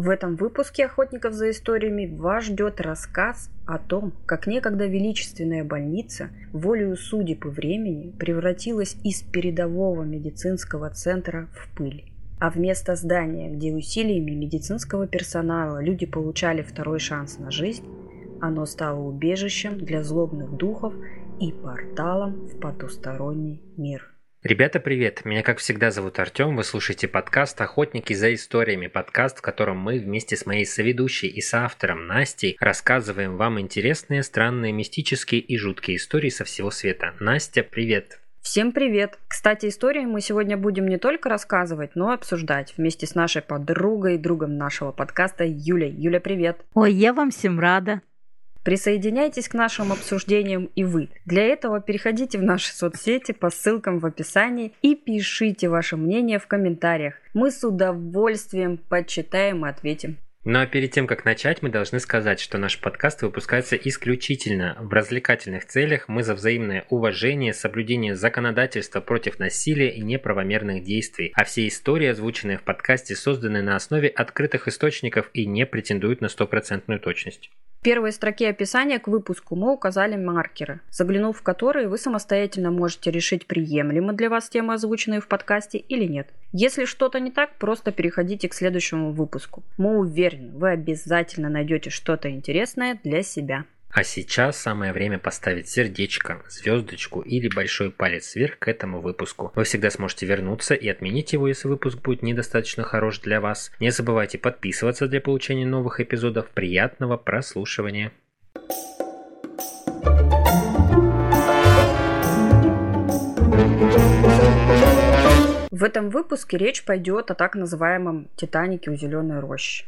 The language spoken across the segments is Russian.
В этом выпуске «Охотников за историями» вас ждет рассказ о том, как некогда величественная больница волею судеб и времени превратилась из передового медицинского центра в пыль. А вместо здания, где усилиями медицинского персонала люди получали второй шанс на жизнь, оно стало убежищем для злобных духов и порталом в потусторонний мир. Ребята, привет! Меня, как всегда, зовут Артем. Вы слушаете подкаст «Охотники за историями». Подкаст, в котором мы вместе с моей соведущей и соавтором Настей рассказываем вам интересные, странные, мистические и жуткие истории со всего света. Настя, привет! Всем привет! Кстати, истории мы сегодня будем не только рассказывать, но и обсуждать вместе с нашей подругой и другом нашего подкаста Юлей. Юля, привет! Ой, я вам всем рада. Присоединяйтесь к нашим обсуждениям и вы. Для этого переходите в наши соцсети по ссылкам в описании и пишите ваше мнение в комментариях. Мы с удовольствием почитаем и ответим. Ну а перед тем, как начать, мы должны сказать, что наш подкаст выпускается исключительно в развлекательных целях. Мы за взаимное уважение, соблюдение законодательства против насилия и неправомерных действий. А все истории, озвученные в подкасте, созданы на основе открытых источников и не претендуют на стопроцентную точность. В первой строке описания к выпуску мы указали маркеры, заглянув в которые вы самостоятельно можете решить, приемлемы для вас темы, озвученные в подкасте или нет. Если что-то не так, просто переходите к следующему выпуску. Мы уверены, вы обязательно найдете что-то интересное для себя. А сейчас самое время поставить сердечко, звездочку или большой палец вверх к этому выпуску. Вы всегда сможете вернуться и отменить его, если выпуск будет недостаточно хорош для вас. Не забывайте подписываться для получения новых эпизодов. Приятного прослушивания. В этом выпуске речь пойдет о так называемом «Титанике у зеленой рощи».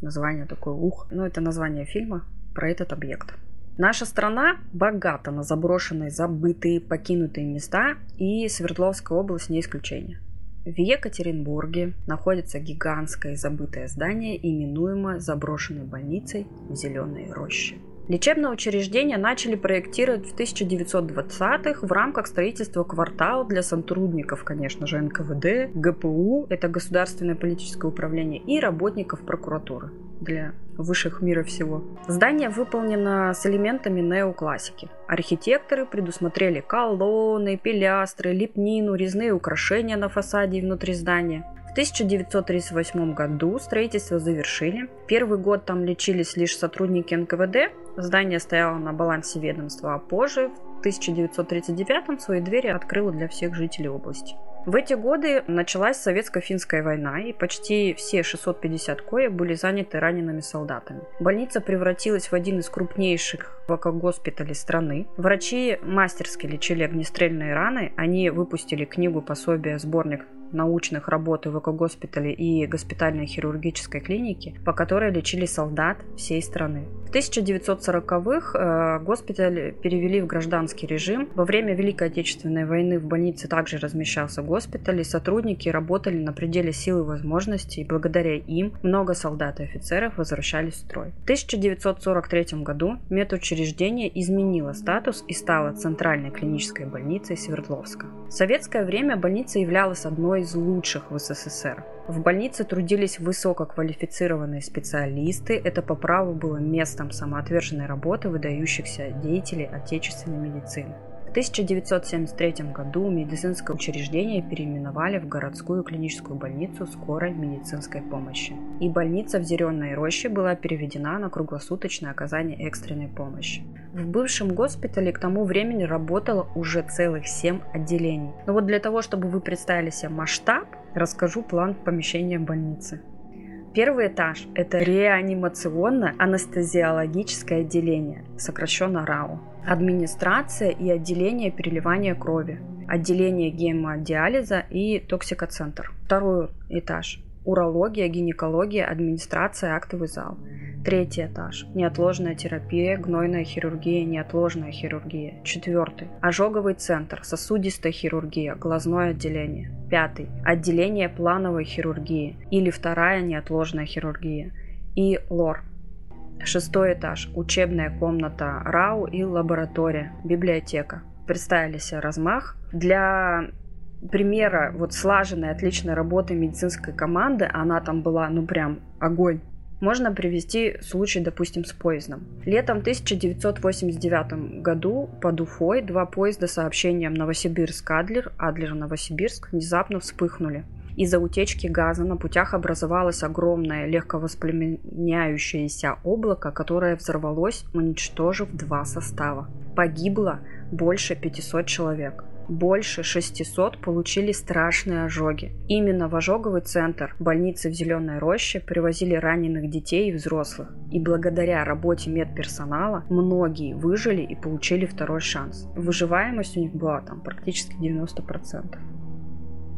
Название такое ух. Ну, это название фильма про этот объект. Наша страна богата на заброшенные, забытые, покинутые места, и Свердловская область не исключение. В Екатеринбурге находится гигантское забытое здание, именуемое заброшенной больницей в Зеленой роще. Лечебное учреждение начали проектировать в 1920-х в рамках строительства квартала для сотрудников, конечно же, НКВД, ГПУ, это Государственное политическое управление, и работников прокуратуры для высших мира всего. Здание выполнено с элементами неоклассики. Архитекторы предусмотрели колонны, пилястры, лепнину, резные украшения на фасаде и внутри здания. В 1938 году строительство завершили. Первый год там лечились лишь сотрудники НКВД. Здание стояло на балансе ведомства, а позже, в 1939 свои двери открыло для всех жителей области. В эти годы началась советско-финская война, и почти все 650 коек были заняты ранеными солдатами. Больница превратилась в один из крупнейших госпиталей страны. Врачи мастерски лечили огнестрельные раны. Они выпустили книгу пособия сборник научных работ в госпитале и госпитальной хирургической клинике, по которой лечили солдат всей страны. В 1940-х э, госпиталь перевели в гражданский режим. Во время Великой Отечественной войны в больнице также размещался госпиталь, и сотрудники работали на пределе сил и возможностей, и благодаря им много солдат и офицеров возвращались в строй. В 1943 году медучреждение изменило статус и стало Центральной клинической больницей Свердловска. В советское время больница являлась одной из лучших в СССР. В больнице трудились высококвалифицированные специалисты. Это по праву было местом самоотверженной работы выдающихся деятелей отечественной медицины. В 1973 году медицинское учреждение переименовали в городскую клиническую больницу скорой медицинской помощи. И больница в Зеленой роще была переведена на круглосуточное оказание экстренной помощи. В бывшем госпитале к тому времени работало уже целых 7 отделений. Но вот для того, чтобы вы представили себе масштаб, расскажу план помещения больницы. Первый этаж – это реанимационно-анестезиологическое отделение, сокращенно РАУ. Администрация и отделение переливания крови, отделение гемодиализа и токсикоцентр. Второй этаж урология, гинекология, администрация, актовый зал. Третий этаж. Неотложная терапия, гнойная хирургия, неотложная хирургия. Четвертый. Ожоговый центр, сосудистая хирургия, глазное отделение. Пятый. Отделение плановой хирургии или вторая неотложная хирургия. И лор. Шестой этаж. Учебная комната РАУ и лаборатория, библиотека. Представили себе размах. Для примера вот слаженной, отличной работы медицинской команды, она там была, ну прям огонь. Можно привести случай, допустим, с поездом. Летом 1989 году под Уфой два поезда с сообщением Новосибирск-Адлер, Адлер-Новосибирск внезапно вспыхнули. Из-за утечки газа на путях образовалось огромное легковоспламеняющееся облако, которое взорвалось, уничтожив два состава. Погибло больше 500 человек. Больше 600 получили страшные ожоги. Именно в ожоговый центр больницы в Зеленой Роще привозили раненых детей и взрослых. И благодаря работе медперсонала многие выжили и получили второй шанс. Выживаемость у них была там практически 90%.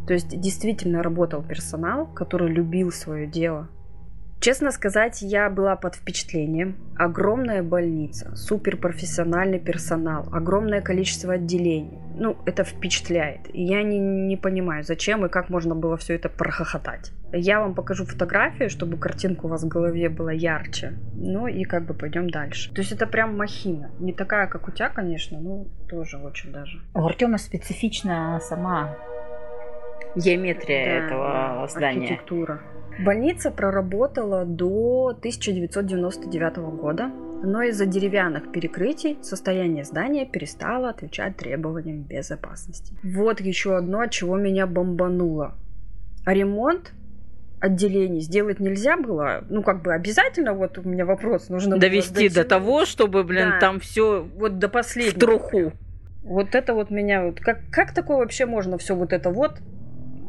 То есть действительно работал персонал, который любил свое дело. Честно сказать, я была под впечатлением. Огромная больница, суперпрофессиональный персонал, огромное количество отделений. Ну, это впечатляет. Я не, не понимаю, зачем и как можно было все это прохохотать. Я вам покажу фотографию, чтобы картинка у вас в голове была ярче. Ну и как бы пойдем дальше. То есть это прям махина. Не такая, как у тебя, конечно, но тоже очень даже. У Артема специфична сама геометрия да, этого здания. Архитектура. Больница проработала до 1999 года, но из-за деревянных перекрытий состояние здания перестало отвечать требованиям безопасности. Вот еще одно, от чего меня бомбануло. Ремонт отделений сделать нельзя было? Ну, как бы обязательно, вот у меня вопрос, нужно довести до того, чтобы, блин, да, там все вот до последнего. В труху. Вот это вот меня вот как как такое вообще можно все вот это вот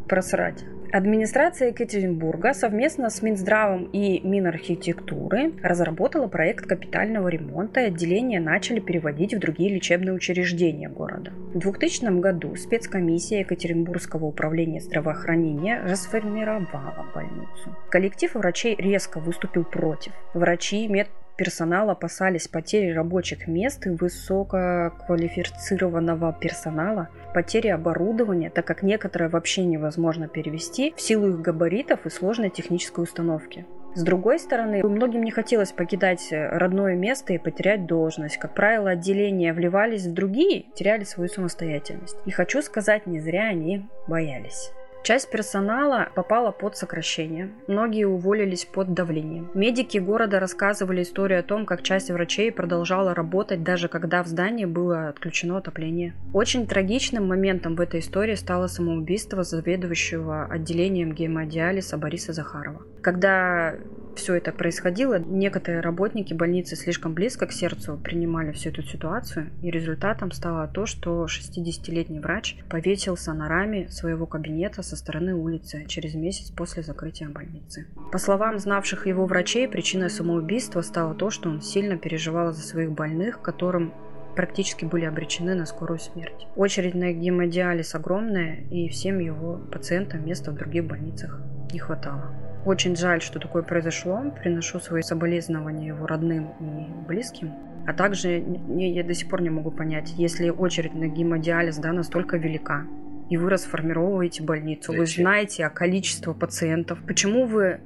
просрать. Администрация Екатеринбурга совместно с Минздравом и Минархитектуры разработала проект капитального ремонта, и отделения начали переводить в другие лечебные учреждения города. В 2000 году спецкомиссия Екатеринбургского управления здравоохранения расформировала больницу. Коллектив врачей резко выступил против. Врачи, мед персонал опасались потери рабочих мест и высококвалифицированного персонала, потери оборудования, так как некоторое вообще невозможно перевести в силу их габаритов и сложной технической установки. С другой стороны, многим не хотелось покидать родное место и потерять должность. Как правило, отделения вливались в другие, теряли свою самостоятельность. И хочу сказать, не зря они боялись. Часть персонала попала под сокращение, многие уволились под давлением. Медики города рассказывали историю о том, как часть врачей продолжала работать даже когда в здании было отключено отопление. Очень трагичным моментом в этой истории стало самоубийство заведующего отделением гемодиализа Бориса Захарова. Когда все это происходило, некоторые работники больницы слишком близко к сердцу принимали всю эту ситуацию, и результатом стало то, что 60-летний врач повесился на раме своего кабинета со стороны улицы через месяц после закрытия больницы. По словам знавших его врачей, причиной самоубийства стало то, что он сильно переживал за своих больных, которым практически были обречены на скорую смерть. Очередь на гемодиализ огромная, и всем его пациентам места в других больницах не хватало. Очень жаль, что такое произошло. Приношу свои соболезнования его родным и близким. А также я, до сих пор не могу понять, если очередь на гемодиализ да, настолько велика, и вы расформировываете больницу, Зачем? вы знаете о количестве пациентов, почему вы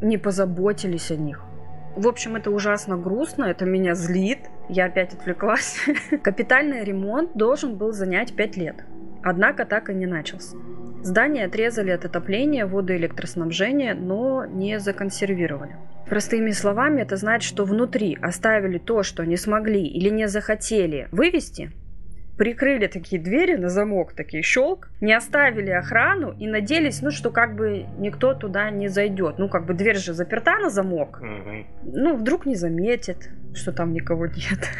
не позаботились о них? В общем, это ужасно грустно, это меня злит. Я опять отвлеклась. Капитальный ремонт должен был занять 5 лет. Однако так и не начался. Здание отрезали от отопления, водоэлектроснабжения, но не законсервировали. Простыми словами, это значит, что внутри оставили то, что не смогли или не захотели вывести, прикрыли такие двери на замок, такие щелк, не оставили охрану и надеялись, ну, что как бы никто туда не зайдет. Ну, как бы дверь же заперта на замок. Угу. Ну, вдруг не заметит, что там никого нет.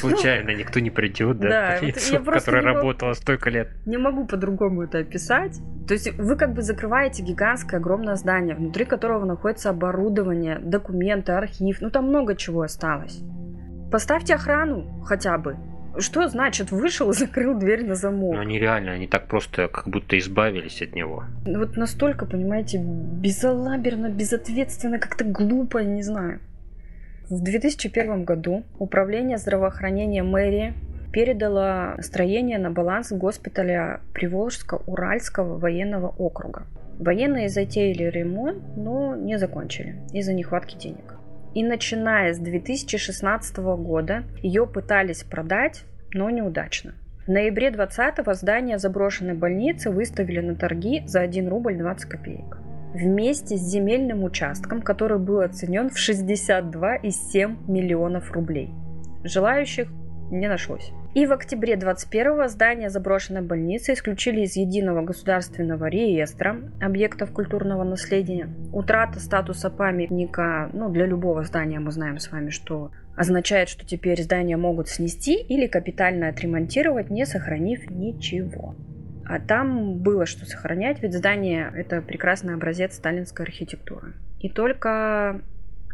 Случайно ну, никто не придет, да, да лицу, которая работала столько лет. Не могу по-другому это описать. То есть вы как бы закрываете гигантское огромное здание, внутри которого находится оборудование, документы, архив, ну там много чего осталось. Поставьте охрану хотя бы. Что значит вышел и закрыл дверь на замок? Ну, они реально, они так просто как будто избавились от него. Вот настолько, понимаете, безалаберно, безответственно, как-то глупо, не знаю. В 2001 году Управление здравоохранения мэрии передало строение на баланс госпиталя Приволжско-Уральского военного округа. Военные затеяли ремонт, но не закончили из-за нехватки денег. И начиная с 2016 года ее пытались продать, но неудачно. В ноябре 20-го здание заброшенной больницы выставили на торги за 1 рубль 20 копеек. Вместе с земельным участком, который был оценен в 62,7 миллионов рублей. Желающих не нашлось. И в октябре 21-го здание заброшенной больницы исключили из единого государственного реестра объектов культурного наследия. Утрата статуса памятника, ну, для любого здания мы знаем с вами, что означает, что теперь здание могут снести или капитально отремонтировать, не сохранив ничего. А там было что сохранять, ведь здание – это прекрасный образец сталинской архитектуры. И только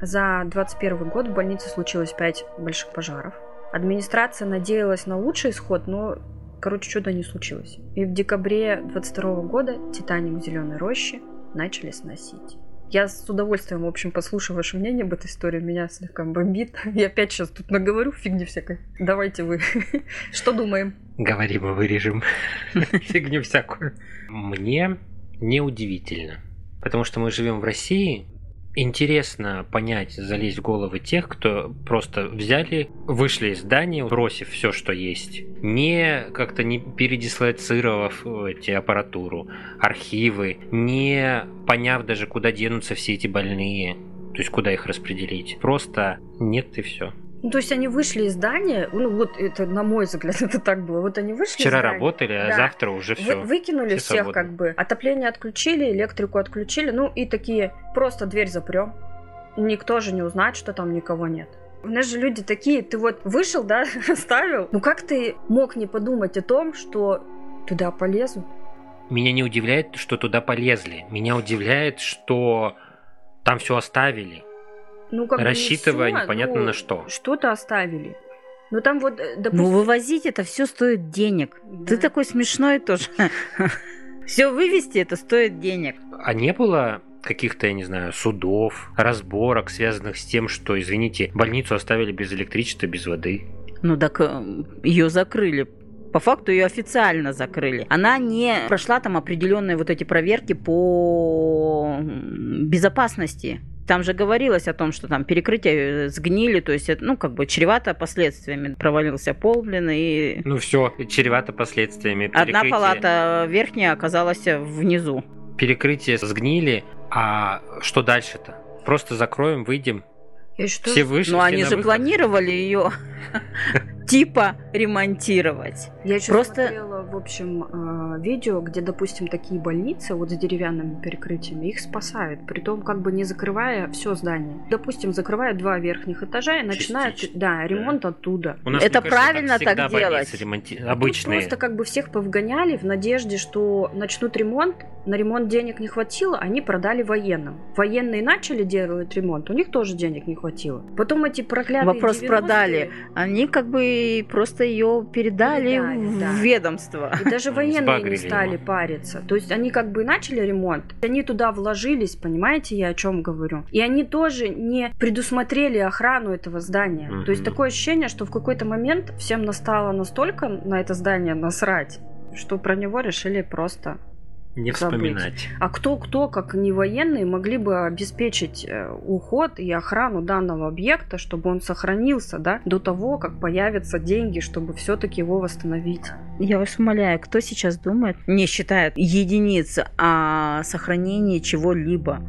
за 21 год в больнице случилось 5 больших пожаров – Администрация надеялась на лучший исход, но, короче, чудо не случилось. И в декабре 22 года «Титаник» Зеленой роще начали сносить. Я с удовольствием, в общем, послушаю ваше мнение об этой истории. Меня слегка бомбит. Я опять сейчас тут наговорю фигни всякой. Давайте вы. Что думаем? Говори, мы вырежем фигню всякую. Мне неудивительно. Потому что мы живем в России, интересно понять, залезть в головы тех, кто просто взяли, вышли из здания, бросив все, что есть, не как-то не передислоцировав эти аппаратуру, архивы, не поняв даже, куда денутся все эти больные, то есть куда их распределить. Просто нет и все. Ну, то есть они вышли из здания, ну вот это, на мой взгляд, это так было. Вот они вышли Вчера работали, а да. завтра уже все. Вы, выкинули все всех свободны. как бы. Отопление отключили, электрику отключили, ну и такие, просто дверь запрем. Никто же не узнает, что там никого нет. У нас же люди такие, ты вот вышел, да, оставил. Ну как ты мог не подумать о том, что туда полезут? Меня не удивляет, что туда полезли. Меня удивляет, что там все оставили ну, как рассчитывая бы не все, непонятно ну, на что. Что-то оставили. Ну там вот, э, допустим... Ну вывозить это все стоит денег. Да. Ты такой смешной тоже. Все вывести это стоит денег. А не было каких-то, я не знаю, судов, разборок, связанных с тем, что, извините, больницу оставили без электричества, без воды? Ну так э, ее закрыли по факту ее официально закрыли. Она не прошла там определенные вот эти проверки по безопасности там же говорилось о том, что там перекрытие э, сгнили, то есть, ну, как бы чревато последствиями. Провалился пол, блин, и... Ну все, чревато последствиями. Перекрытие... Одна палата верхняя оказалась внизу. Перекрытие сгнили, а что дальше-то? Просто закроем, выйдем. И что? Все вышли. Ну, они же выход. планировали ее типа ремонтировать. Я еще Просто... смотрела, в общем, э, видео, где, допустим, такие больницы вот с деревянными перекрытиями, их спасают, при том как бы не закрывая все здание. Допустим, закрывают два верхних этажа и начинают, да, ремонт да. оттуда. У нас, Это кажется, правильно так, так делать. Ремонти... Обычные. Тут просто как бы всех повгоняли в надежде, что начнут ремонт, на ремонт денег не хватило, они продали военным. Военные начали делать ремонт, у них тоже денег не хватило. Потом эти проклятые Вопрос продали. Они как бы просто ее передали, передали в да. ведомство. И даже военные не стали его. париться. То есть они как бы начали ремонт, они туда вложились, понимаете, я о чем говорю. И они тоже не предусмотрели охрану этого здания. Mm-hmm. То есть такое ощущение, что в какой-то момент всем настало настолько на это здание насрать, что про него решили просто не вспоминать. А кто-кто, как не военные, могли бы обеспечить э, уход и охрану данного объекта, чтобы он сохранился, да, до того, как появятся деньги, чтобы все-таки его восстановить. Я вас умоляю, кто сейчас думает, не считает единиц о сохранении чего-либо?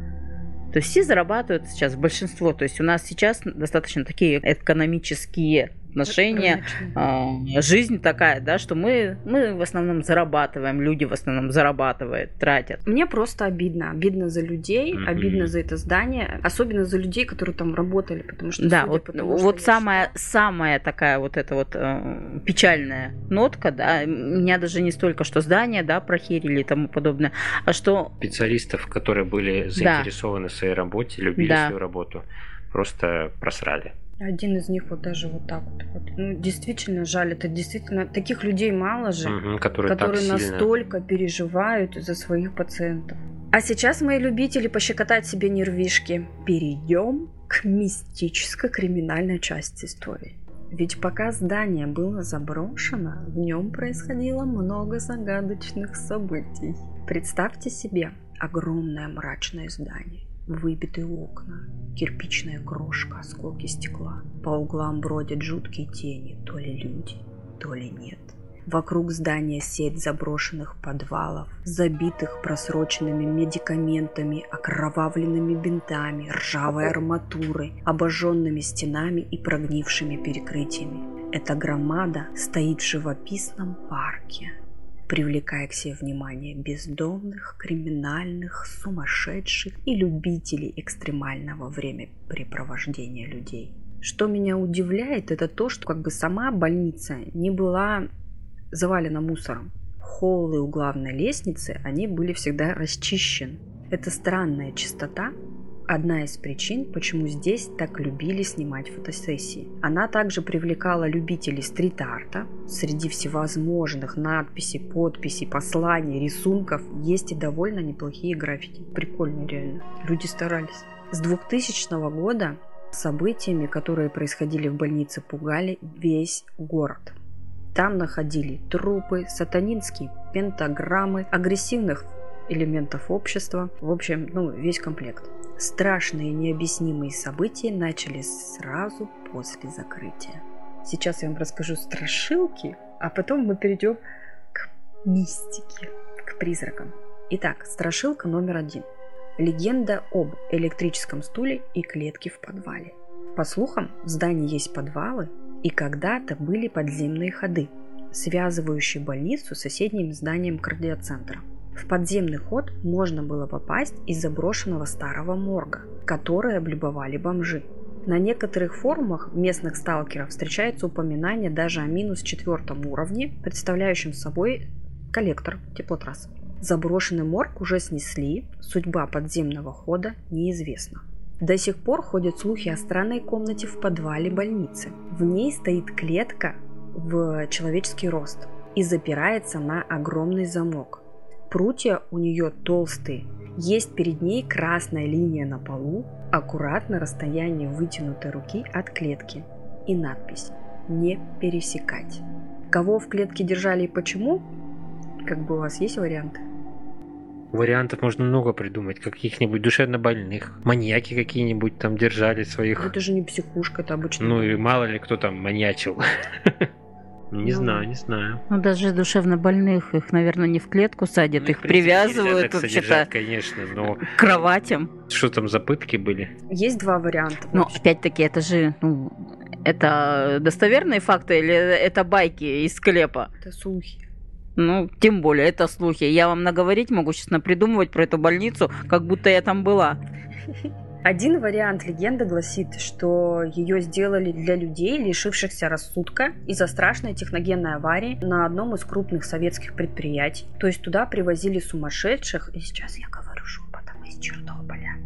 То есть все зарабатывают сейчас, большинство. То есть у нас сейчас достаточно такие экономические отношения, э, жизнь такая, да, что мы, мы в основном зарабатываем, люди в основном зарабатывают, тратят. Мне просто обидно. Обидно за людей, mm-hmm. обидно за это здание, особенно за людей, которые там работали, потому что... Да, вот, тому, вот самая, самая такая вот эта вот э, печальная нотка, да, меня даже не столько, что здание, да, прохерили и тому подобное, а что... Специалистов, которые были заинтересованы да. в своей работе, любили да. свою работу, просто просрали. Один из них вот даже вот так вот. вот. Ну, действительно жаль, это действительно таких людей мало же, угу, которые, которые настолько сильно... переживают за своих пациентов. А сейчас, мои любители пощекотать себе нервишки, перейдем к мистической криминальной части истории. Ведь пока здание было заброшено, в нем происходило много загадочных событий. Представьте себе огромное мрачное здание Выбитые окна, кирпичная крошка, осколки стекла. По углам бродят жуткие тени, то ли люди, то ли нет. Вокруг здания сеть заброшенных подвалов, забитых просроченными медикаментами, окровавленными бинтами, ржавой арматурой, обожженными стенами и прогнившими перекрытиями. Эта громада стоит в живописном парке, привлекая к себе внимание бездомных, криминальных, сумасшедших и любителей экстремального времяпрепровождения людей. Что меня удивляет, это то, что как бы сама больница не была завалена мусором. Холлы у главной лестницы, они были всегда расчищены. Это странная чистота, одна из причин, почему здесь так любили снимать фотосессии. Она также привлекала любителей стрит-арта. Среди всевозможных надписей, подписей, посланий, рисунков есть и довольно неплохие граффити. Прикольно реально. Люди старались. С 2000 года событиями, которые происходили в больнице, пугали весь город. Там находили трупы, сатанинские пентаграммы, агрессивных элементов общества. В общем, ну, весь комплект. Страшные необъяснимые события начались сразу после закрытия. Сейчас я вам расскажу страшилки, а потом мы перейдем к мистике, к призракам. Итак, страшилка номер один. Легенда об электрическом стуле и клетке в подвале. По слухам, в здании есть подвалы, и когда-то были подземные ходы, связывающие больницу с соседним зданием кардиоцентра. В подземный ход можно было попасть из заброшенного старого морга, который облюбовали бомжи. На некоторых форумах местных сталкеров встречается упоминание даже о минус четвертом уровне, представляющем собой коллектор теплотрасс. Заброшенный морг уже снесли, судьба подземного хода неизвестна. До сих пор ходят слухи о странной комнате в подвале больницы. В ней стоит клетка в человеческий рост и запирается на огромный замок. Прутья у нее толстые. Есть перед ней красная линия на полу, аккуратно расстояние вытянутой руки от клетки и надпись «Не пересекать». Кого в клетке держали и почему? Как бы у вас есть варианты? Вариантов можно много придумать. Каких-нибудь душевно больных. Маньяки какие-нибудь там держали своих. Это же не психушка, это обычно. Ну и мало ли кто там маньячил. Не ну, знаю, не знаю. Ну, даже душевно больных, их, наверное, не в клетку садят, ну, их привязывают вообще-то конечно, но... к кроватям. Что там за пытки были? Есть два варианта. Ну, опять-таки, это же, ну, это достоверные факты или это байки из склепа? Это слухи. Ну, тем более, это слухи. Я вам наговорить могу сейчас напридумывать про эту больницу, как будто я там была. Один вариант легенды гласит, что ее сделали для людей, лишившихся рассудка из-за страшной техногенной аварии на одном из крупных советских предприятий. То есть туда привозили сумасшедших, и сейчас я говорю шепотом из Чернобыля.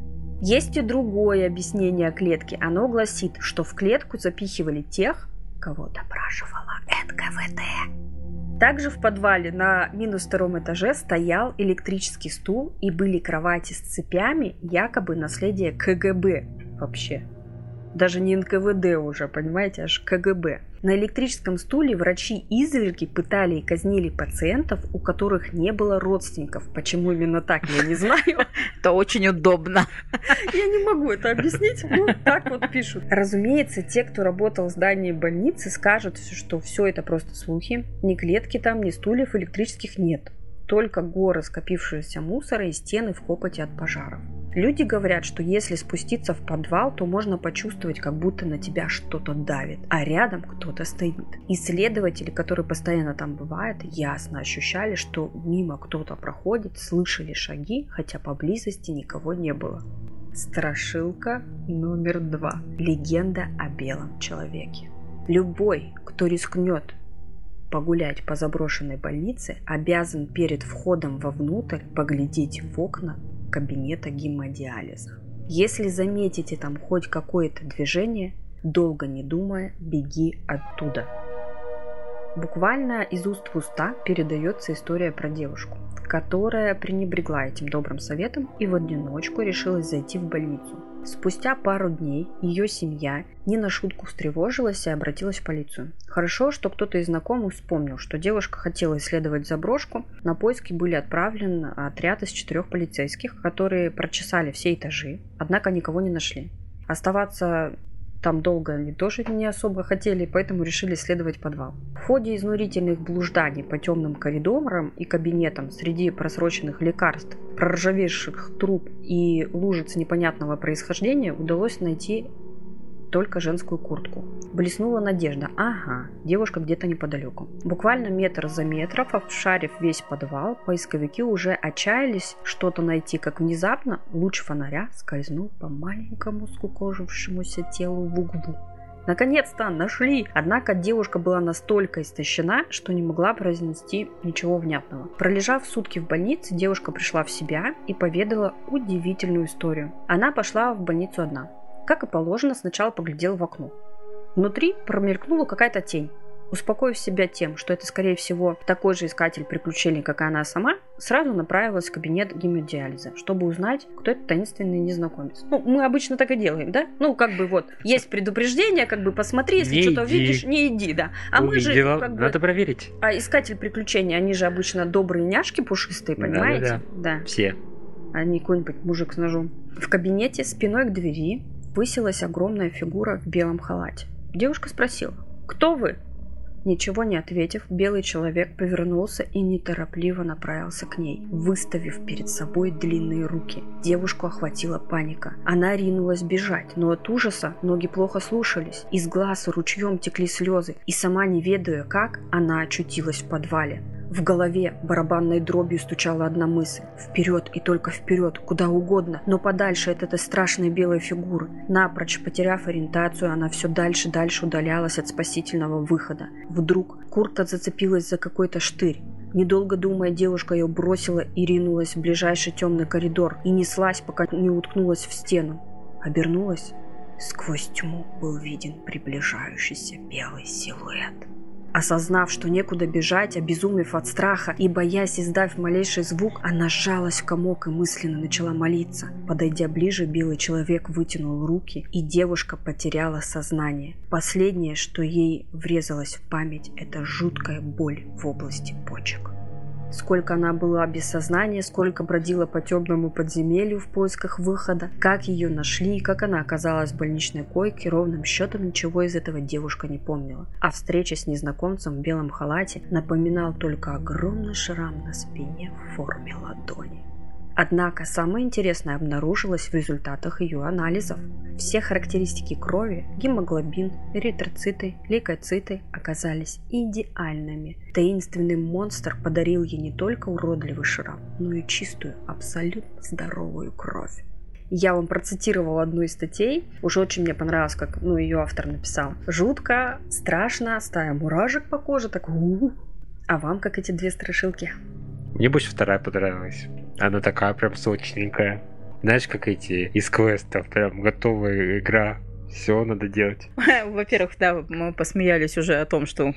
Есть и другое объяснение клетки. Оно гласит, что в клетку запихивали тех, кого допрашивала НКВД. Также в подвале на минус втором этаже стоял электрический стул и были кровати с цепями, якобы наследие КГБ вообще. Даже не НКВД уже, понимаете, аж КГБ. На электрическом стуле врачи-изверги пытали и казнили пациентов, у которых не было родственников. Почему именно так, я не знаю. Это очень удобно. Я не могу это объяснить, ну так вот пишут. Разумеется, те, кто работал в здании больницы, скажут, что все это просто слухи. Ни клетки там, ни стульев электрических нет. Только горы скопившегося мусора и стены в копоте от пожаров. Люди говорят, что если спуститься в подвал, то можно почувствовать, как будто на тебя что-то давит, а рядом кто-то стоит. Исследователи, которые постоянно там бывают, ясно ощущали, что мимо кто-то проходит, слышали шаги, хотя поблизости никого не было. Страшилка номер два. Легенда о белом человеке. Любой, кто рискнет погулять по заброшенной больнице, обязан перед входом вовнутрь поглядеть в окна кабинета гемодиализа. Если заметите там хоть какое-то движение, долго не думая, беги оттуда. Буквально из уст в уста передается история про девушку, которая пренебрегла этим добрым советом и в одиночку решилась зайти в больницу. Спустя пару дней ее семья не на шутку встревожилась и обратилась в полицию. Хорошо, что кто-то из знакомых вспомнил, что девушка хотела исследовать заброшку. На поиски были отправлен отряд из четырех полицейских, которые прочесали все этажи, однако никого не нашли. Оставаться Там долго они тоже не особо хотели, поэтому решили исследовать подвал. В ходе изнурительных блужданий по темным коридорам и кабинетам среди просроченных лекарств, проржавевших труб и лужиц непонятного происхождения удалось найти только женскую куртку. Блеснула надежда. Ага, девушка где-то неподалеку. Буквально метр за метром, обшарив весь подвал, поисковики уже отчаялись что-то найти, как внезапно луч фонаря скользнул по маленькому скукожившемуся телу в углу. Наконец-то нашли! Однако девушка была настолько истощена, что не могла произнести ничего внятного. Пролежав сутки в больнице, девушка пришла в себя и поведала удивительную историю. Она пошла в больницу одна. Как и положено, сначала поглядел в окно. Внутри промелькнула какая-то тень. Успокоив себя тем, что это, скорее всего, такой же искатель приключений, как и она сама, сразу направилась в кабинет гемодиализа, чтобы узнать, кто этот таинственный незнакомец. Ну, мы обычно так и делаем, да? Ну, как бы вот, есть предупреждение, как бы посмотри, если что-то видишь, не иди, да. А Увидела. мы же, как бы, Надо проверить. а искатель приключений, они же обычно добрые няшки пушистые, понимаете? Да. Все. А не какой-нибудь мужик с ножом. В кабинете спиной к двери высилась огромная фигура в белом халате. Девушка спросила, «Кто вы?» Ничего не ответив, белый человек повернулся и неторопливо направился к ней, выставив перед собой длинные руки. Девушку охватила паника. Она ринулась бежать, но от ужаса ноги плохо слушались. Из глаз ручьем текли слезы, и сама не ведая как, она очутилась в подвале. В голове барабанной дробью стучала одна мысль. Вперед и только вперед, куда угодно, но подальше от этой страшной белой фигуры. Напрочь потеряв ориентацию, она все дальше и дальше удалялась от спасительного выхода. Вдруг куртка зацепилась за какой-то штырь. Недолго думая, девушка ее бросила и ринулась в ближайший темный коридор и неслась, пока не уткнулась в стену. Обернулась. Сквозь тьму был виден приближающийся белый силуэт. Осознав, что некуда бежать, обезумев от страха и боясь издав малейший звук, она сжалась в комок и мысленно начала молиться. Подойдя ближе, белый человек вытянул руки, и девушка потеряла сознание. Последнее, что ей врезалось в память, это жуткая боль в области почек. Сколько она была без сознания, сколько бродила по темному подземелью в поисках выхода, как ее нашли, как она оказалась в больничной койке, ровным счетом ничего из этого девушка не помнила. А встреча с незнакомцем в белом халате напоминал только огромный шрам на спине в форме ладони. Однако самое интересное обнаружилось в результатах ее анализов. Все характеристики крови, гемоглобин, эритроциты, лейкоциты оказались идеальными. Таинственный монстр подарил ей не только уродливый шрам, но и чистую, абсолютно здоровую кровь. Я вам процитировала одну из статей. Уже очень мне понравилось, как ну, ее автор написал. Жутко, страшно, стая муражек по коже, так у А вам как эти две страшилки? Мне больше вторая понравилась. Она такая прям сочненькая. Знаешь, как эти из квестов, прям готовая игра. Все надо делать. Во-первых, да, мы посмеялись уже о том, что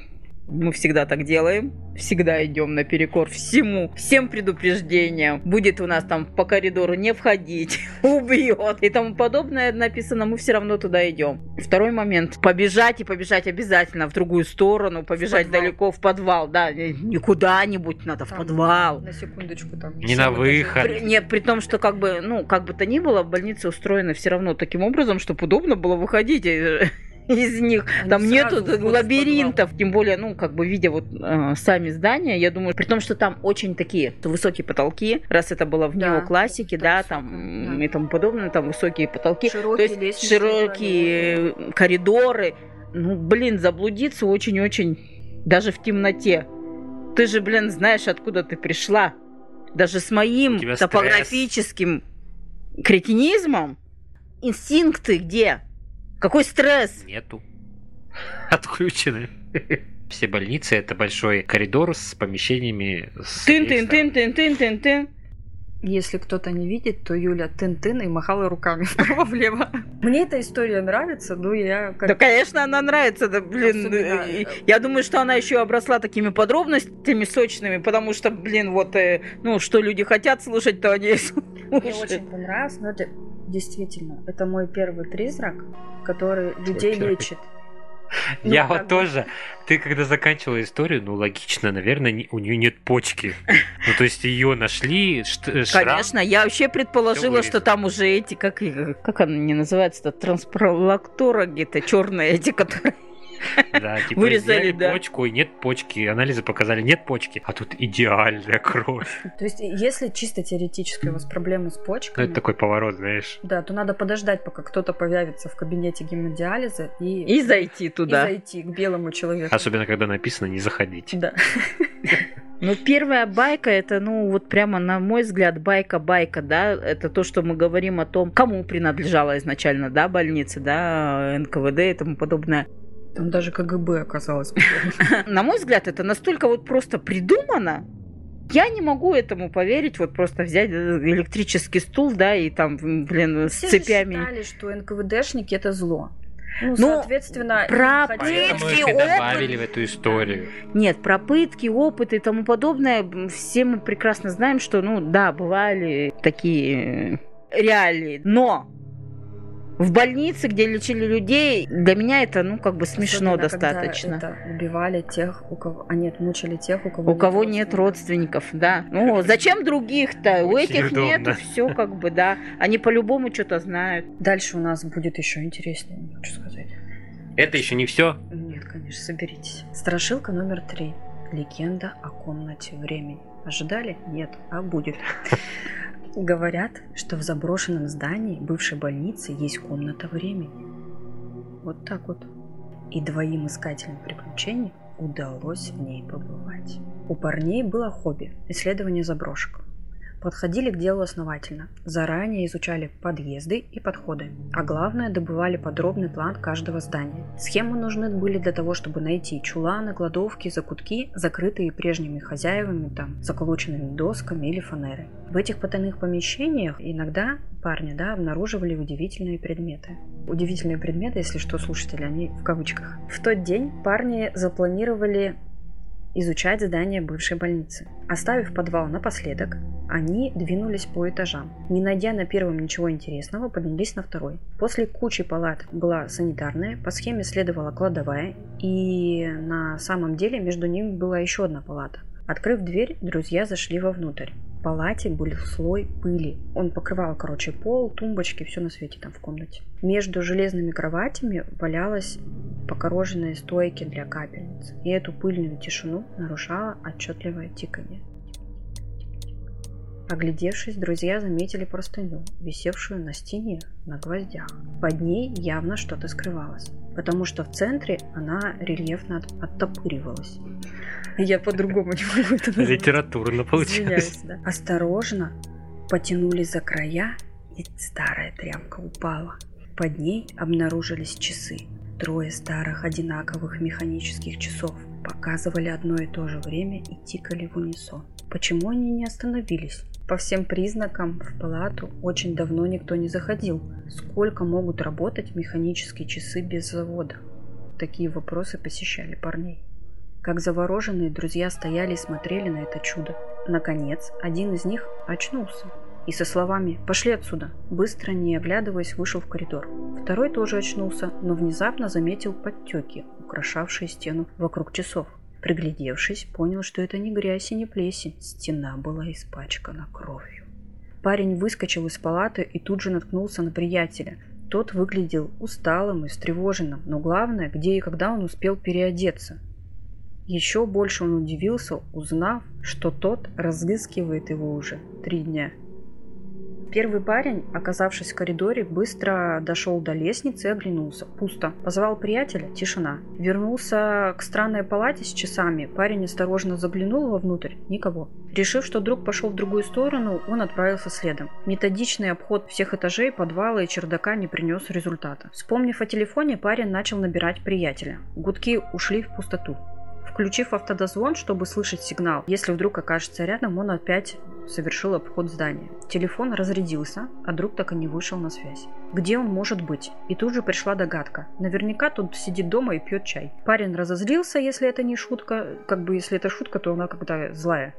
мы всегда так делаем. Всегда идем наперекор всему. Всем предупреждениям. Будет у нас там по коридору не входить, убьет и тому подобное написано. Мы все равно туда идем. Второй момент. Побежать и побежать обязательно в другую сторону. Побежать подвал. далеко в подвал. Да, не не куда-нибудь надо, в Там, подвал. На секундочку там. Не на выход. При, не, при том, что как бы, ну, как бы то ни было, больницы устроены все равно таким образом, чтобы удобно было выходить э, из них. Они Там нету лабиринтов, тем более, ну, как бы видя вот э, сами здания, я думаю, при том, что там очень такие высокие потолки, раз это было в Да, неоклассике, да, там да. и тому подобное, там высокие потолки, Широкие то есть широкие коридоры, ну, блин, заблудиться очень-очень, даже в темноте. Ты же, блин, знаешь, откуда ты пришла. Даже с моим топографическим кретинизмом инстинкты где? Какой стресс? Нету. Отключены. Все больницы это большой коридор с помещениями. с Если кто-то не видит, то Юля тын-тын и махала руками вправо-влево. Мне эта история нравится, но я как Да, конечно, она нравится, да, блин. Особенно, э, э, Я думаю, что она еще обросла такими подробностями сочными, потому что, блин, вот, э, ну, что люди хотят слушать, то они и Мне слушают. очень понравилось, но это действительно, это мой первый призрак, который людей лечит. Ну, Я вот бы. тоже. Ты когда заканчивала историю, ну логично, наверное, не- у нее нет почки. Ну то есть ее нашли, э, шрам. Конечно, я вообще предположила, что там уже эти, как, как она не называется-то, транспролактора где-то черные эти, которые... Да, типа Вырезали, да. почку, и нет почки. Анализы показали, нет почки. А тут идеальная кровь. То есть, если чисто теоретически у вас проблемы с Ну, почками, это такой поворот, знаешь. да, то надо подождать, пока кто-то появится в кабинете гемодиализа и, И зайти и туда. зайти к белому человеку. Особенно, когда написано «не заходить». Да. Ну, первая байка, это, ну, вот прямо, на мой взгляд, байка-байка, да, это то, что мы говорим о том, кому принадлежала изначально, да, больница, да, НКВД и тому подобное. Там даже КГБ оказалось. На мой взгляд, это настолько вот просто придумано, я не могу этому поверить, вот просто взять э, электрический стул, да, и там, блин, с Все же цепями. считали, что НКВДшники это зло. Ну, Ну, соответственно, про Пытки, опыт. добавили в эту историю. Нет, про пытки, опыты и тому подобное, все мы прекрасно знаем, что, ну, да, бывали такие э, реалии, но в больнице, где лечили людей, для меня это, ну, как бы смешно Особенно, когда достаточно. Это убивали тех, у кого... А нет, мучили тех, у кого У кого нет родственников, да. Ну, зачем других-то? У этих нет, все как бы, да. Они по-любому что-то знают. Дальше у нас будет еще интереснее, не хочу сказать. Это еще не все. Нет, конечно, соберитесь. Страшилка номер три. Легенда о комнате времени. Ожидали? Нет, а будет. Говорят, что в заброшенном здании бывшей больницы есть комната времени. Вот так вот. И двоим искателям приключений удалось в ней побывать. У парней было хобби – исследование заброшек. Подходили к делу основательно, заранее изучали подъезды и подходы, а главное добывали подробный план каждого здания. Схемы нужны были для того, чтобы найти чуланы, кладовки, закутки, закрытые прежними хозяевами, там, заколоченными досками или фанерой. В этих потайных помещениях иногда парни да, обнаруживали удивительные предметы. Удивительные предметы, если что, слушатели, они в кавычках. В тот день парни запланировали изучать здание бывшей больницы. Оставив подвал напоследок, они двинулись по этажам. Не найдя на первом ничего интересного, поднялись на второй. После кучи палат была санитарная, по схеме следовала кладовая, и на самом деле между ними была еще одна палата. Открыв дверь, друзья зашли вовнутрь. Палате был слой пыли. Он покрывал, короче, пол, тумбочки, все на свете там в комнате. Между железными кроватями валялась покороженные стойки для капельниц. И эту пыльную тишину нарушало отчетливое тиканье. Оглядевшись, друзья заметили простыню, висевшую на стене на гвоздях. Под ней явно что-то скрывалось, потому что в центре она рельефно от- оттопыривалась. Я по-другому не могу это назвать. Литературно получилось. Да. Осторожно потянули за края, и старая тряпка упала. Под ней обнаружились часы. Трое старых одинаковых механических часов показывали одно и то же время и тикали в унисон. Почему они не остановились? По всем признакам в палату очень давно никто не заходил. Сколько могут работать механические часы без завода? Такие вопросы посещали парней. Как завороженные друзья стояли и смотрели на это чудо. Наконец, один из них очнулся и со словами «Пошли отсюда!» быстро, не оглядываясь, вышел в коридор. Второй тоже очнулся, но внезапно заметил подтеки, украшавшие стену вокруг часов. Приглядевшись, понял, что это не грязь и не плесень, стена была испачкана кровью. Парень выскочил из палаты и тут же наткнулся на приятеля. Тот выглядел усталым и встревоженным, но главное, где и когда он успел переодеться. Еще больше он удивился, узнав, что тот разыскивает его уже три дня. Первый парень, оказавшись в коридоре, быстро дошел до лестницы и оглянулся. Пусто. Позвал приятеля. Тишина. Вернулся к странной палате с часами. Парень осторожно заглянул вовнутрь. Никого. Решив, что друг пошел в другую сторону, он отправился следом. Методичный обход всех этажей, подвала и чердака не принес результата. Вспомнив о телефоне, парень начал набирать приятеля. Гудки ушли в пустоту. Включив автодозвон, чтобы слышать сигнал, если вдруг окажется рядом, он опять совершил обход здания. Телефон разрядился, а друг так и не вышел на связь. Где он может быть? И тут же пришла догадка. Наверняка тут сидит дома и пьет чай. Парень разозлился, если это не шутка. Как бы если это шутка, то она когда злая.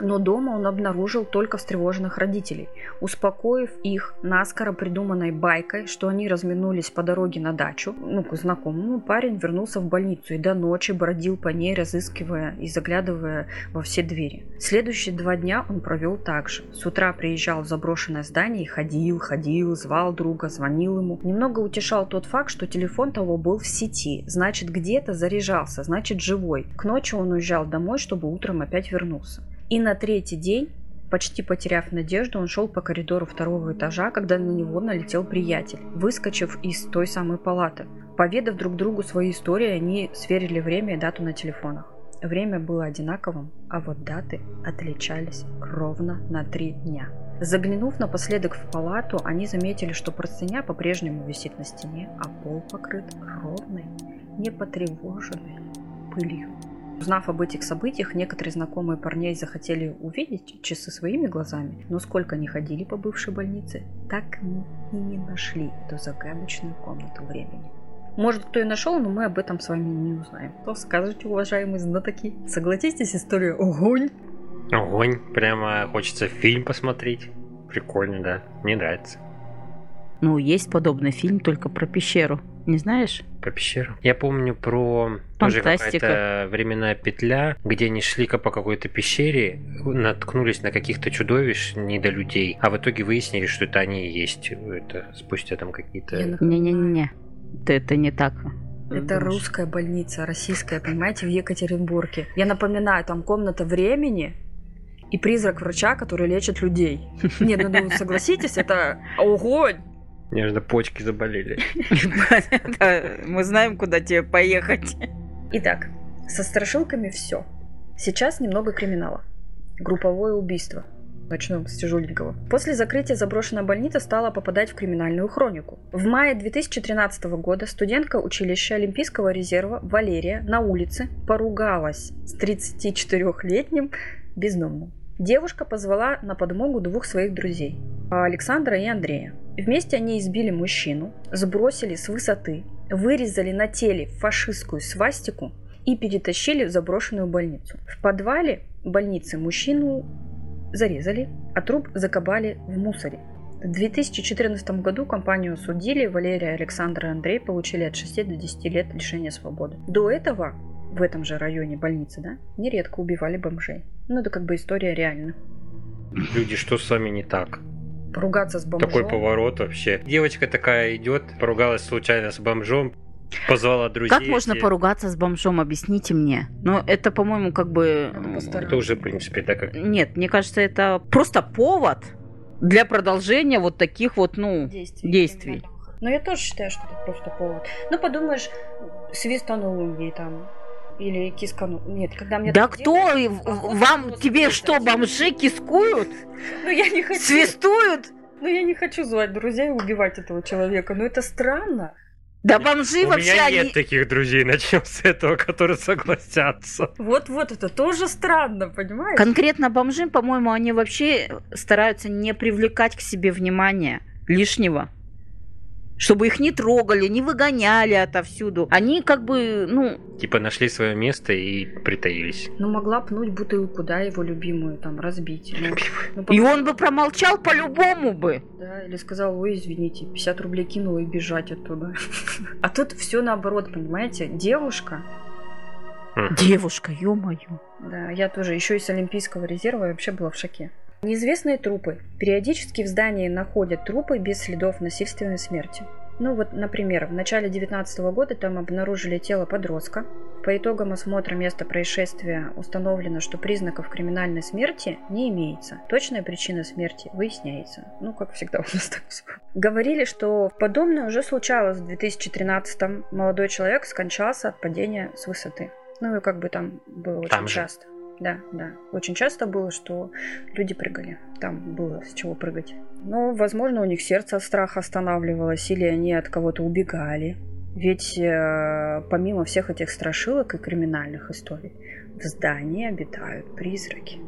Но дома он обнаружил только встревоженных родителей. Успокоив их наскоро придуманной байкой, что они разминулись по дороге на дачу, ну, к знакомому, парень вернулся в больницу и до ночи бродил по ней, разыскивая и заглядывая во все двери. Следующие два дня он провел так же. С утра приезжал в заброшенное здание и ходил, ходил, звал друга, звонил ему. Немного утешал тот факт, что телефон того был в сети, значит где-то заряжался, значит живой. К ночи он уезжал домой, чтобы утром опять вернуться. И на третий день, почти потеряв надежду, он шел по коридору второго этажа, когда на него налетел приятель, выскочив из той самой палаты. Поведав друг другу свои истории, они сверили время и дату на телефонах. Время было одинаковым, а вот даты отличались ровно на три дня. Заглянув напоследок в палату, они заметили, что простыня по-прежнему висит на стене, а пол покрыт ровной, не потревоженной пылью. Узнав об этих событиях, некоторые знакомые парней захотели увидеть часы своими глазами, но сколько они ходили по бывшей больнице, так и не нашли эту загадочную комнату времени. Может, кто и нашел, но мы об этом с вами не узнаем. Что скажете, уважаемые знатоки? Согласитесь, история огонь? Огонь. Прямо хочется фильм посмотреть. Прикольно, да. Мне нравится. Ну, есть подобный фильм, только про пещеру. Не знаешь? Про пещеру. Я помню про тоже какая-то временная петля, где они шли по какой-то пещере, наткнулись на каких-то чудовищ, не до людей, а в итоге выяснили, что это они и есть. Это спустя там какие-то... Не-не-не. Это не так. Это русская больница, российская, понимаете, в Екатеринбурге. Я напоминаю, там комната времени, и призрак врача, который лечит людей. Не, ну, ну согласитесь, это огонь! Мне почки заболели. Мы знаем, куда тебе поехать. Итак, со страшилками все. Сейчас немного криминала. Групповое убийство. Начнем с тяжеленького. После закрытия заброшенная больница стала попадать в криминальную хронику. В мае 2013 года студентка училища Олимпийского резерва Валерия на улице поругалась с 34-летним бездомным. Девушка позвала на подмогу двух своих друзей – Александра и Андрея. Вместе они избили мужчину, сбросили с высоты, вырезали на теле фашистскую свастику и перетащили в заброшенную больницу. В подвале больницы мужчину зарезали, а труп закопали в мусоре. В 2014 году компанию судили, Валерия, Александр и Андрей получили от 6 до 10 лет лишения свободы. До этого в этом же районе больницы, да, нередко убивали бомжей. Ну, это как бы история реальна. Люди, что с вами не так? Поругаться с бомжом. Такой поворот вообще. Девочка такая идет, поругалась случайно с бомжом, позвала друзей. Как можно все. поругаться с бомжом, объясните мне. Ну, это, по-моему, как бы... Это уже, в принципе, так как... Нет, мне кажется, это просто повод для продолжения вот таких вот, ну, действий. действий. Ну, я тоже считаю, что это просто повод. Ну, подумаешь, свистанул ей там, или кискану. Нет, когда мне... Да кто делают, вам, тебе что, бомжи кискуют? Ну я не хочу... Свистуют? Ну я не хочу звать друзей и убивать этого человека, но это странно. Да бомжи У вообще... У меня нет таких друзей, начнем с этого, которые согласятся. Вот-вот, это тоже странно, понимаешь? Конкретно бомжи, по-моему, они вообще стараются не привлекать к себе внимания лишнего чтобы их не трогали, не выгоняли отовсюду. Они как бы, ну... Типа нашли свое место и притаились. Ну, могла пнуть бутылку, да, его любимую, там, разбить. Ну, ну, и он бы промолчал по-любому бы. Да, или сказал, ой, извините, 50 рублей кинула и бежать оттуда. А тут все наоборот, понимаете? Девушка Девушка, ё-моё. Да, я тоже еще из Олимпийского резерва вообще была в шоке. Неизвестные трупы. Периодически в здании находят трупы без следов насильственной смерти. Ну вот, например, в начале 2019 года там обнаружили тело подростка. По итогам осмотра места происшествия установлено, что признаков криминальной смерти не имеется. Точная причина смерти выясняется. Ну, как всегда у нас так все. Говорили, что подобное уже случалось в 2013 -м. Молодой человек скончался от падения с высоты. Ну и как бы там было очень там часто. Да, да. Очень часто было, что люди прыгали. Там было с чего прыгать. Но, возможно, у них сердце от страха останавливалось, или они от кого-то убегали. Ведь э, помимо всех этих страшилок и криминальных историй, в здании обитают призраки.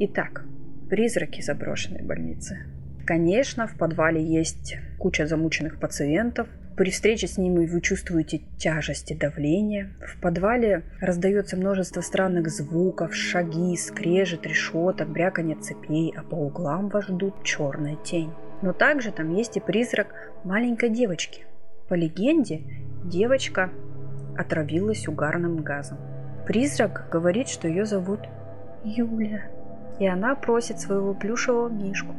Итак, призраки заброшенной больницы. Конечно, в подвале есть куча замученных пациентов, При встрече с ними вы чувствуете тяжесть и давление. В подвале раздается множество странных звуков, шаги, скрежет, решеток, бряканье цепей, а по углам вас ждут черная тень. Но также там есть и призрак маленькой девочки. По легенде, девочка отравилась угарным газом. Призрак говорит, что ее зовут Юля. И она просит своего плюшевого мишку.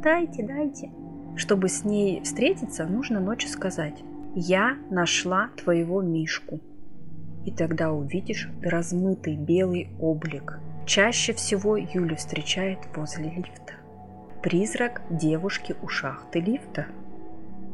Дайте, дайте. Чтобы с ней встретиться, нужно ночью сказать «Я нашла твоего мишку». И тогда увидишь размытый белый облик. Чаще всего Юля встречает возле лифта. Призрак девушки у шахты лифта.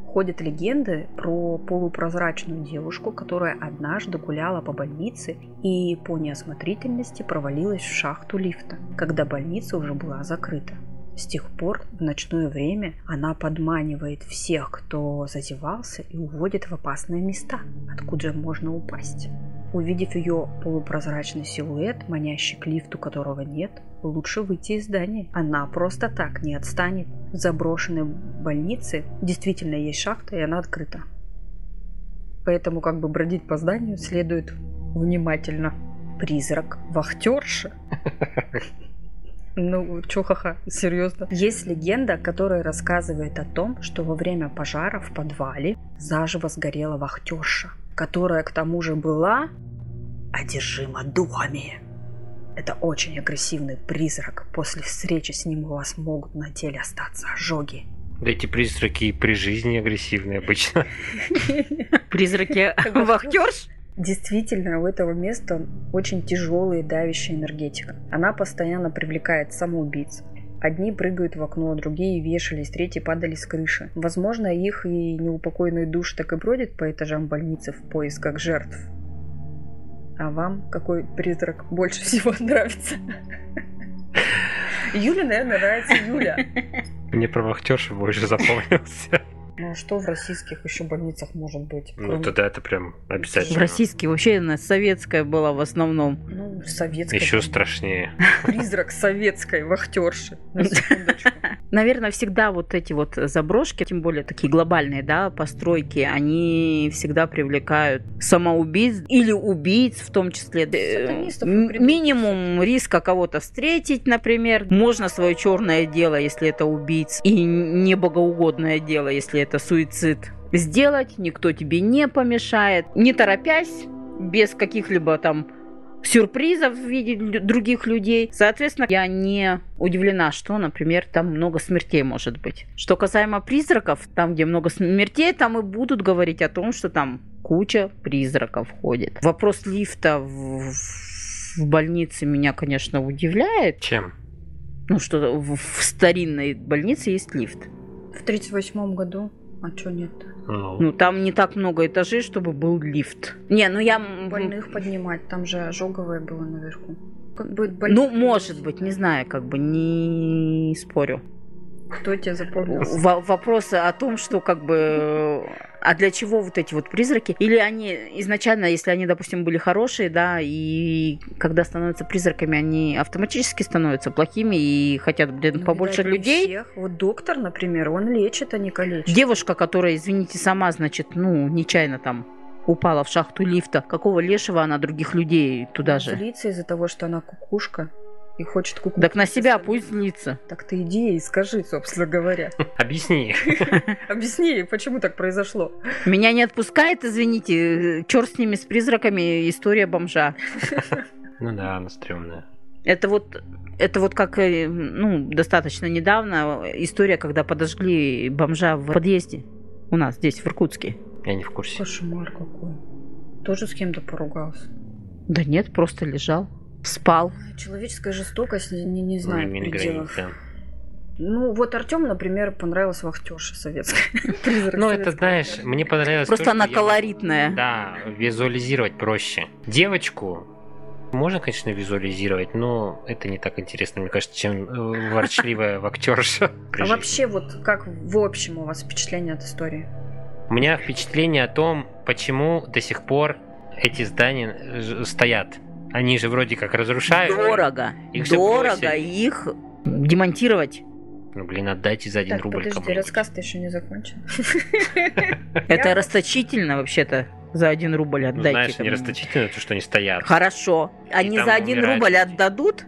Ходят легенды про полупрозрачную девушку, которая однажды гуляла по больнице и по неосмотрительности провалилась в шахту лифта, когда больница уже была закрыта. С тех пор в ночное время она подманивает всех, кто зазевался, и уводит в опасные места, откуда можно упасть. Увидев ее полупрозрачный силуэт, манящий к лифту которого нет, лучше выйти из здания. Она просто так не отстанет. В заброшенной больнице действительно есть шахта, и она открыта. Поэтому как бы бродить по зданию следует внимательно. Призрак вахтерши. Ну, чё ха-ха, серьезно. Есть легенда, которая рассказывает о том, что во время пожара в подвале заживо сгорела вахтерша, которая к тому же была одержима духами. Это очень агрессивный призрак. После встречи с ним у вас могут на теле остаться ожоги. Да эти призраки и при жизни агрессивные обычно. Призраки вахтерш? Действительно, у этого места очень тяжелая и давящая энергетика. Она постоянно привлекает самоубийц. Одни прыгают в окно, другие вешались, третьи падали с крыши. Возможно, их и неупокойные души так и бродят по этажам больницы в поисках жертв. А вам какой призрак больше всего нравится? Юля, наверное, нравится Юля. Мне про вахтершу больше запомнился. Ну а что в российских еще больницах может быть? Ну, кроме- тогда это прям обязательно. В российской вообще она советская была в основном. Ну, советская. Еще там, страшнее. Призрак советской вахтерши. На секундочку. Наверное, всегда вот эти вот заброшки, тем более такие глобальные, да, постройки, они всегда привлекают самоубийц или убийц в том числе. Э, Сатанистов Минимум риска кого-то встретить, например. Можно свое черное дело, если это убийц, и небогоугодное дело, если это суицид. Сделать никто тебе не помешает, не торопясь, без каких-либо там сюрпризов в виде других людей. Соответственно, я не удивлена, что, например, там много смертей может быть. Что касаемо призраков, там, где много смертей, там и будут говорить о том, что там куча призраков ходит. Вопрос лифта в, в больнице меня, конечно, удивляет. Чем? Ну, что в, в старинной больнице есть лифт. В 38 году. А что нет? Ну, Ну, там не так много этажей, чтобы был лифт. Не, ну я... Больных поднимать. Там же ожоговое было наверху. Как будет Ну, больных может перевозить, быть, не знаю, как бы не спорю. Кто тебя запомнил? Во- Вопросы о том, что как бы... А для чего вот эти вот призраки? Или они изначально, если они, допустим, были хорошие, да, и когда становятся призраками, они автоматически становятся плохими и хотят, блин, Ну, побольше видать, людей? всех. Вот доктор, например, он лечит, а не калечит. Девушка, которая, извините, сама, значит, ну, нечаянно там упала в шахту лифта. Какого лешего она других людей туда же? Злится из-за того, что она кукушка и хочет кукушку. Так на себя пусть злится. Так ты иди и скажи, собственно говоря. объясни. Объясни, почему так произошло. Меня не отпускает, извините, черт с ними, с призраками, история бомжа. Ну да, она стрёмная. Это вот, это вот как, э, ну, достаточно недавно история, когда подожгли бомжа в подъезде у нас здесь, в Иркутске. Я не в курсе. Кошмар какой. Тоже с кем-то поругался. Да нет, просто лежал, спал. Человеческая жестокость не, не, знает имеет пределов. границ, да. Ну, вот Артем, например, понравилась вахтерша советская. Призрак Ну, это, знаешь, вахтерша. мне понравилось Просто то, она что я- колоритная. Да, визуализировать проще. Девочку можно, конечно, визуализировать, но это не так интересно, мне кажется, чем э, ворчливая вактерша. А вообще, вот как в общем у вас впечатление от истории? У меня впечатление о том, почему до сих пор эти здания э, стоят. Они же вроде как разрушают. Дорого. Их Дорого их демонтировать. Ну, блин, отдайте за один Так, рубль подожди, кому-нибудь. рассказ-то еще не закончен. Это расточительно вообще-то за один рубль Ну, отдайте. знаешь, не расточительно то, что они стоят. Хорошо. Они за один рубль отдадут,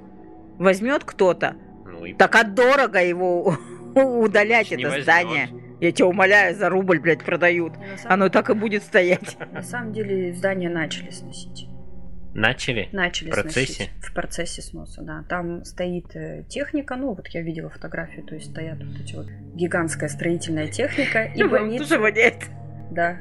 возьмет кто-то. Ну, Так а дорого его удалять не это здание. Я тебя умоляю, за рубль, блядь, продают. Оно так и будет стоять. На самом деле здание начали сносить. Начали? Начали В процессе? сносить. В процессе сноса, да. Там стоит э, техника, ну вот я видела фотографию, то есть стоят вот эти вот гигантская строительная техника и больница. Да.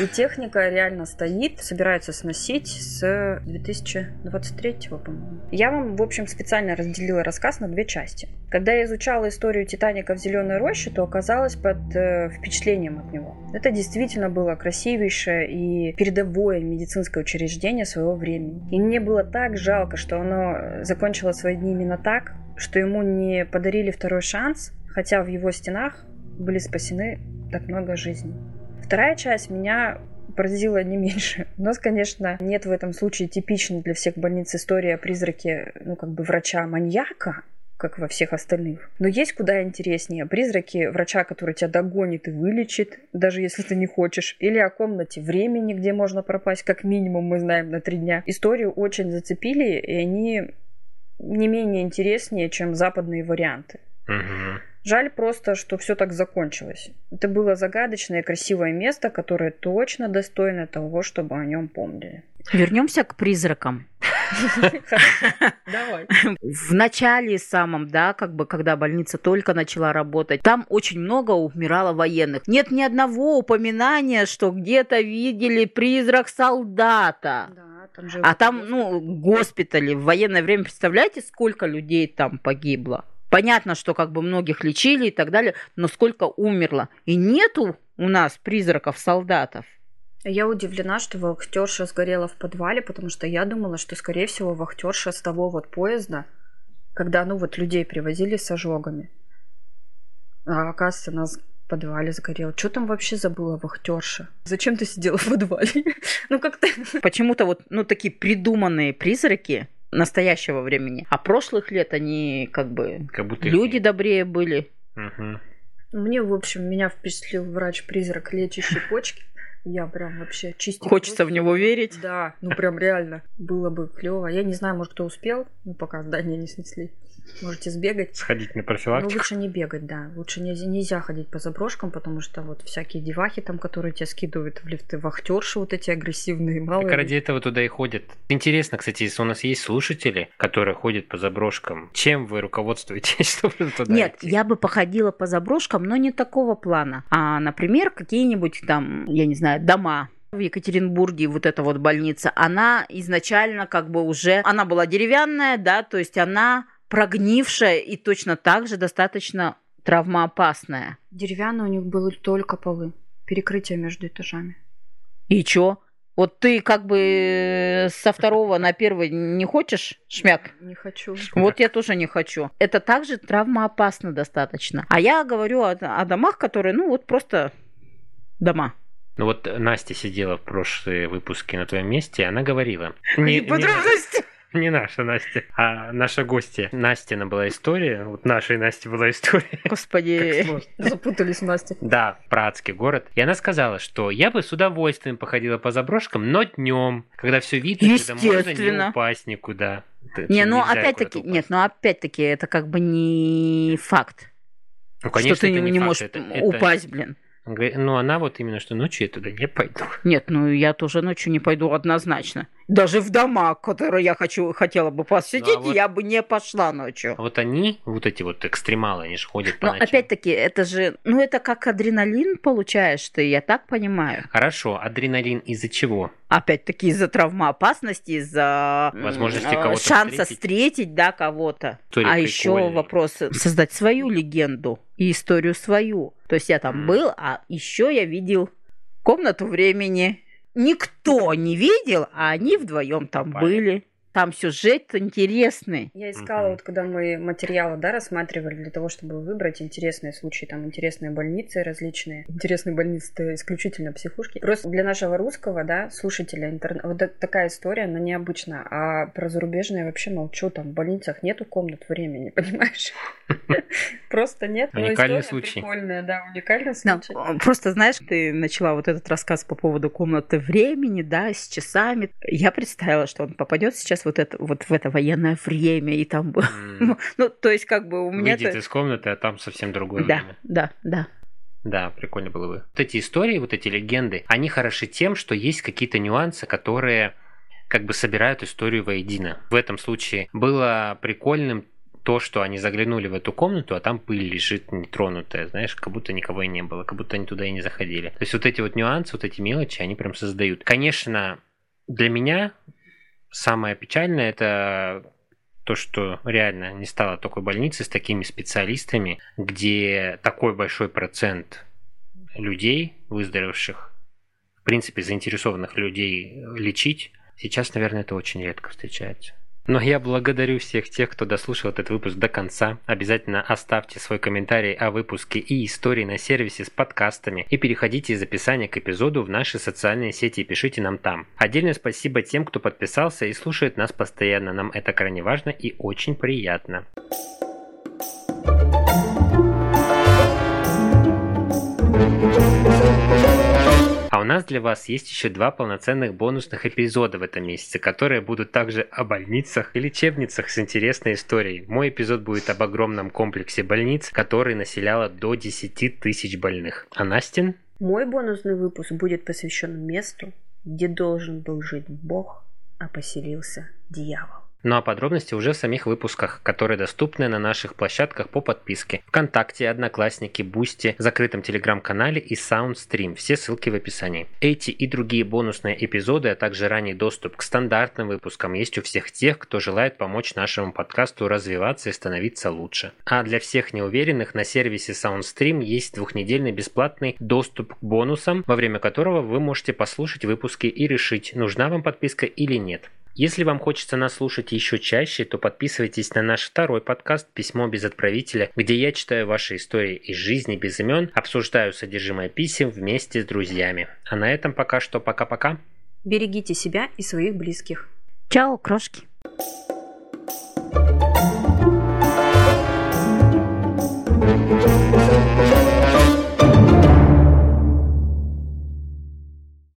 И техника реально стоит, собираются сносить с 2023, по-моему. Я вам, в общем, специально разделила рассказ на две части. Когда я изучала историю Титаника в Зеленой роще, то оказалась под э, впечатлением от него. Это действительно было красивейшее и передовое медицинское учреждение своего времени. И мне было так жалко, что оно закончило свои дни именно так, что ему не подарили второй шанс, хотя в его стенах были спасены так много жизней. Вторая часть меня поразила не меньше. У нас, конечно, нет в этом случае типичной для всех больниц истории о призраке, ну, как бы врача-маньяка, как во всех остальных. Но есть куда интереснее. Призраки врача, который тебя догонит и вылечит, даже если ты не хочешь. Или о комнате времени, где можно пропасть, как минимум, мы знаем, на три дня. Историю очень зацепили, и они не менее интереснее, чем западные варианты. Мгм. Жаль просто, что все так закончилось. Это было загадочное и красивое место, которое точно достойно того, чтобы о нем помнили. Вернемся к призракам. Давай. В начале самом, да, как бы, когда больница только начала работать, там очень много умирало военных. Нет ни одного упоминания, что где-то видели призрак солдата. Да, там же А там, ну, госпитали в военное время, представляете, сколько людей там погибло? Понятно, что как бы многих лечили и так далее, но сколько умерло. И нету у нас призраков солдатов. Я удивлена, что вахтерша сгорела в подвале, потому что я думала, что, скорее всего, вахтерша с того вот поезда, когда, ну, вот людей привозили с ожогами. А оказывается, нас в подвале сгорел. Что там вообще забыла вахтерша? Зачем ты сидела в подвале? Ну, как-то... Почему-то вот, ну, такие придуманные призраки настоящего времени. А прошлых лет они как бы Как будто их люди нет. добрее были. Мгм. Мне, в общем, меня впечатлил врач-призрак, лечащий почки. Я прям вообще чистить Хочется в почки. него верить. Да, ну прям реально. Было бы клево. Я не знаю, может, кто успел, ну, пока здание не снесли. Можете сбегать. Сходить на Ну, профилактику. лучше не бегать, да. Лучше нельзя, нельзя ходить по заброшкам, потому что вот всякие девахи там, которые тебя скидывают в лифты, вахтерши вот эти агрессивные, мало Так ради этого туда и ходят. Интересно, кстати, если у нас есть слушатели, которые ходят по заброшкам, чем вы руководствуетесь, чтобы туда Нет, идти? я бы походила по заброшкам, но не такого плана. А, например, какие-нибудь там, я не знаю, дома. В Екатеринбурге вот эта вот больница, она изначально как бы уже, она была деревянная, да, то есть она прогнившая и точно так же достаточно травмоопасная. Деревянные у них были только полы. Перекрытие между этажами. И чё? Вот ты как бы со второго на первый не хочешь, шмяк? Не хочу. Вот я тоже не хочу. Это также травмоопасно достаточно. А я говорю о, о домах, которые, ну, вот просто дома. Ну вот Настя сидела в прошлые выпуске на твоем месте, она говорила. Не, не- не наша Настя, а наша гостья. Настина была история, вот нашей Насти была история. Господи. Запутались Настя. Да, про адский город. И она сказала, что я бы с удовольствием походила по заброшкам, но днем, когда все видно, когда можно не упасть никуда. Это Не, ну опять-таки, нет, ну опять-таки это как бы не факт, Ну, что конечно, ты это не, не факт, можешь это- это- упасть, блин. Говорит, Ну, она вот именно, что ночью я туда не пойду. Нет, ну я тоже ночью не пойду однозначно. Даже в дома, которые я хочу, хотела бы посетить, Ну, а вот- я бы не пошла ночью. А вот они, вот эти вот экстремалы, они же ходят по Но ночам. опять-таки, это же, ну это как адреналин получаешь ты, я так понимаю. Хорошо, адреналин из-за чего? Опять-таки из-за травмоопасности, из-за Возможности э, кого-то шанса встретить. встретить, да, кого-то. История а еще прикольная. вопрос создать свою легенду и историю свою. То есть я там был, а еще я видел комнату времени. Никто не видел, а они вдвоем там Попали. были. Там сюжет интересный. Я искала, вот когда мы материалы да, рассматривали для того, чтобы выбрать интересные случаи, там интересные больницы различные. Интересные больницы это исключительно психушки. Просто для нашего русского, да, слушателя интернета, вот такая история, она необычна. А про зарубежные вообще молчу, там в больницах нету комнат времени, понимаешь? Просто нет. Уникальный случай. Прикольная, да, уникальный случай. Просто знаешь, ты начала вот этот рассказ по поводу комнаты времени, да, с часами. Я представила, что он попадет сейчас вот, это, вот в это военное время, и там... Mm. ну, то есть как бы у меня... Выйдет из комнаты, а там совсем другое да, время. Да, да, да. прикольно было бы. Вот эти истории, вот эти легенды, они хороши тем, что есть какие-то нюансы, которые как бы собирают историю воедино. В этом случае было прикольным то, что они заглянули в эту комнату, а там пыль лежит нетронутая, знаешь, как будто никого и не было, как будто они туда и не заходили. То есть вот эти вот нюансы, вот эти мелочи, они прям создают. Конечно, для меня самое печальное это то, что реально не стало такой больницы с такими специалистами, где такой большой процент людей, выздоровевших, в принципе, заинтересованных людей лечить, сейчас, наверное, это очень редко встречается. Но я благодарю всех тех, кто дослушал этот выпуск до конца. Обязательно оставьте свой комментарий о выпуске и истории на сервисе с подкастами и переходите из описания к эпизоду в наши социальные сети и пишите нам там. Отдельное спасибо тем, кто подписался и слушает нас постоянно. Нам это крайне важно и очень приятно. А у нас для вас есть еще два полноценных бонусных эпизода в этом месяце, которые будут также о больницах и лечебницах с интересной историей. Мой эпизод будет об огромном комплексе больниц, который населяло до 10 тысяч больных. А Настин? Мой бонусный выпуск будет посвящен месту, где должен был жить Бог, а поселился дьявол. Ну а подробности уже в самих выпусках, которые доступны на наших площадках по подписке. Вконтакте, Одноклассники, Бусти, закрытом телеграм-канале и Soundstream. Все ссылки в описании. Эти и другие бонусные эпизоды, а также ранний доступ к стандартным выпускам есть у всех тех, кто желает помочь нашему подкасту развиваться и становиться лучше. А для всех неуверенных на сервисе Soundstream есть двухнедельный бесплатный доступ к бонусам, во время которого вы можете послушать выпуски и решить, нужна вам подписка или нет. Если вам хочется нас слушать еще чаще, то подписывайтесь на наш второй подкаст «Письмо без отправителя», где я читаю ваши истории из жизни без имен, обсуждаю содержимое писем вместе с друзьями. А на этом пока что пока-пока. Берегите себя и своих близких. Чао, крошки.